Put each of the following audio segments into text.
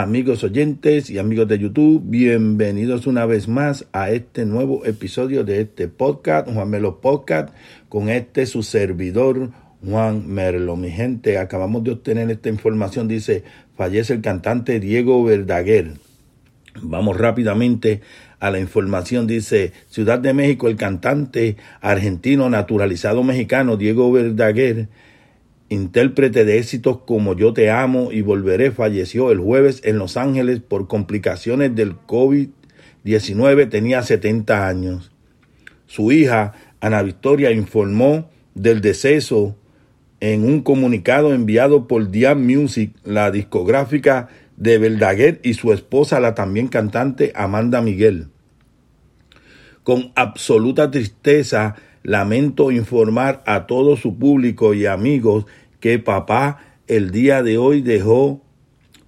amigos oyentes y amigos de YouTube. Bienvenidos una vez más a este nuevo episodio de este podcast, Juan Melo Podcast, con este su servidor Juan Merlo. Mi gente, acabamos de obtener esta información. Dice, fallece el cantante Diego Verdaguer. Vamos rápidamente a la información. Dice, Ciudad de México, el cantante argentino naturalizado mexicano Diego Verdaguer intérprete de éxitos como Yo te amo y volveré, falleció el jueves en Los Ángeles por complicaciones del COVID-19, tenía 70 años. Su hija, Ana Victoria, informó del deceso en un comunicado enviado por Diam Music, la discográfica de Verdaguer y su esposa, la también cantante Amanda Miguel. Con absoluta tristeza, lamento informar a todo su público y amigos que papá el día de hoy dejó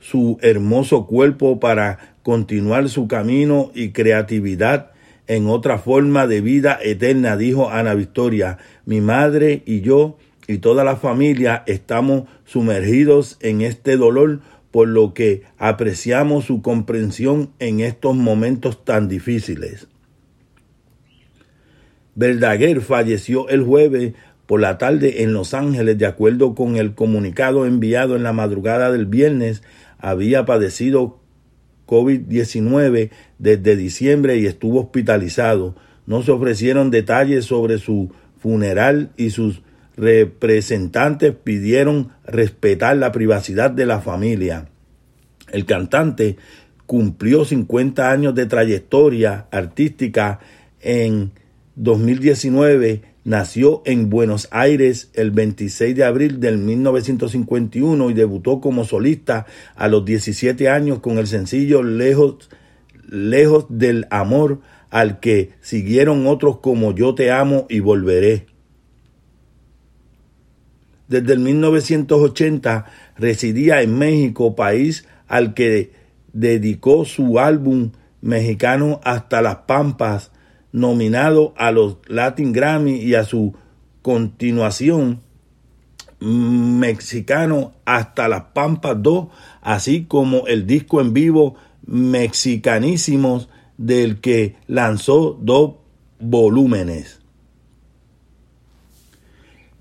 su hermoso cuerpo para continuar su camino y creatividad en otra forma de vida eterna, dijo Ana Victoria. Mi madre y yo y toda la familia estamos sumergidos en este dolor, por lo que apreciamos su comprensión en estos momentos tan difíciles. Verdaguer falleció el jueves por la tarde en Los Ángeles, de acuerdo con el comunicado enviado en la madrugada del viernes, había padecido COVID-19 desde diciembre y estuvo hospitalizado. No se ofrecieron detalles sobre su funeral y sus representantes pidieron respetar la privacidad de la familia. El cantante cumplió 50 años de trayectoria artística en 2019 nació en Buenos Aires el 26 de abril del 1951 y debutó como solista a los 17 años con el sencillo Lejos, Lejos del Amor, al que siguieron otros como Yo te amo y volveré. Desde el 1980 residía en México, país al que dedicó su álbum mexicano Hasta las Pampas, nominado a los Latin Grammy y a su continuación mexicano hasta las Pampas 2, así como el disco en vivo Mexicanísimos del que lanzó dos volúmenes.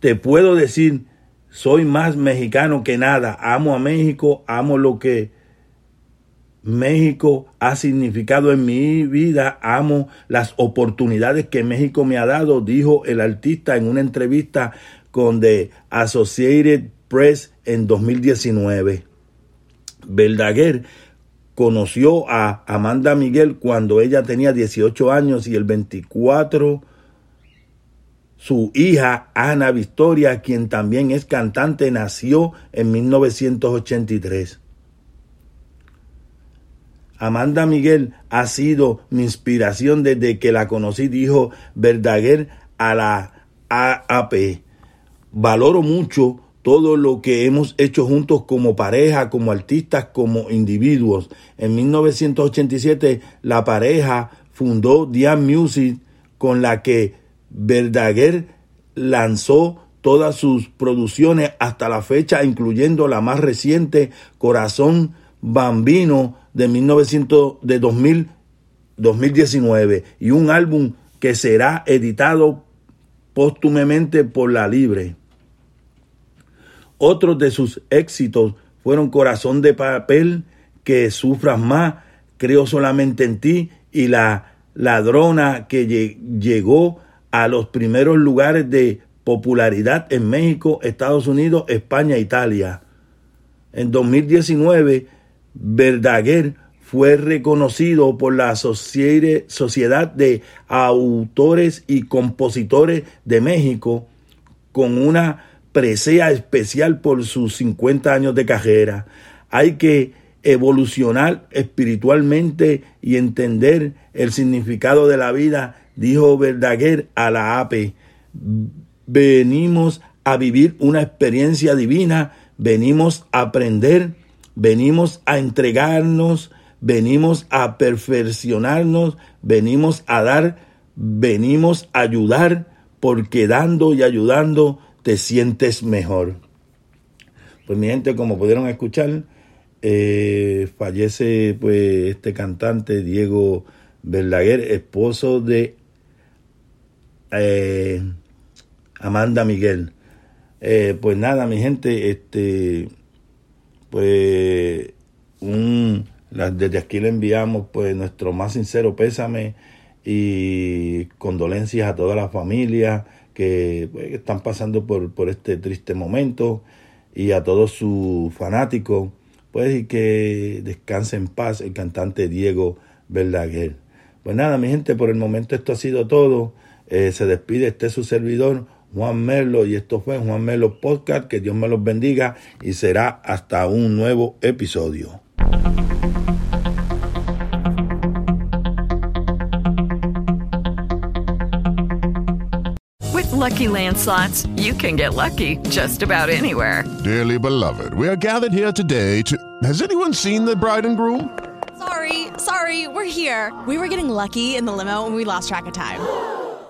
Te puedo decir, soy más mexicano que nada, amo a México, amo lo que México ha significado en mi vida, amo las oportunidades que México me ha dado, dijo el artista en una entrevista con The Associated Press en 2019. Verdaguer conoció a Amanda Miguel cuando ella tenía 18 años y el 24 su hija Ana Victoria, quien también es cantante, nació en 1983. Amanda Miguel ha sido mi inspiración desde que la conocí, dijo Verdaguer a la AAP. Valoro mucho todo lo que hemos hecho juntos como pareja, como artistas, como individuos. En 1987 la pareja fundó Diane Music con la que Verdaguer lanzó todas sus producciones hasta la fecha, incluyendo la más reciente, Corazón Bambino, de 1900, de 2000, 2019 y un álbum que será editado póstumamente por La Libre. Otros de sus éxitos fueron Corazón de Papel, Que Sufras Más, Creo Solamente en Ti y La Ladrona que llegó a los primeros lugares de popularidad en México, Estados Unidos, España Italia. En 2019 Verdaguer fue reconocido por la Sociedad de Autores y Compositores de México con una presea especial por sus 50 años de carrera. Hay que evolucionar espiritualmente y entender el significado de la vida, dijo Verdaguer a la APE. Venimos a vivir una experiencia divina, venimos a aprender, venimos a entregarnos, venimos a perfeccionarnos, venimos a dar, venimos a ayudar, porque dando y ayudando te sientes mejor. Pues mi gente, como pudieron escuchar, eh, fallece pues este cantante Diego Verdaguer, esposo de eh, Amanda Miguel. Eh, pues nada, mi gente, este, pues un, desde aquí le enviamos pues nuestro más sincero pésame y condolencias a toda la familia que pues, están pasando por, por este triste momento y a todos sus fanáticos, pues y que descanse en paz el cantante Diego Verdaguer. Pues nada, mi gente, por el momento esto ha sido todo. Eh, se despide este su servidor, Juan Melo, y esto fue Juan Melo Podcast. Que Dios me los bendiga y será hasta un nuevo episodio. With lucky landslots, you can get lucky just about anywhere. Dearly beloved, we are gathered here today to. Has anyone seen the bride and groom? Sorry, sorry, we're here. We were getting lucky in the limo and we lost track of time.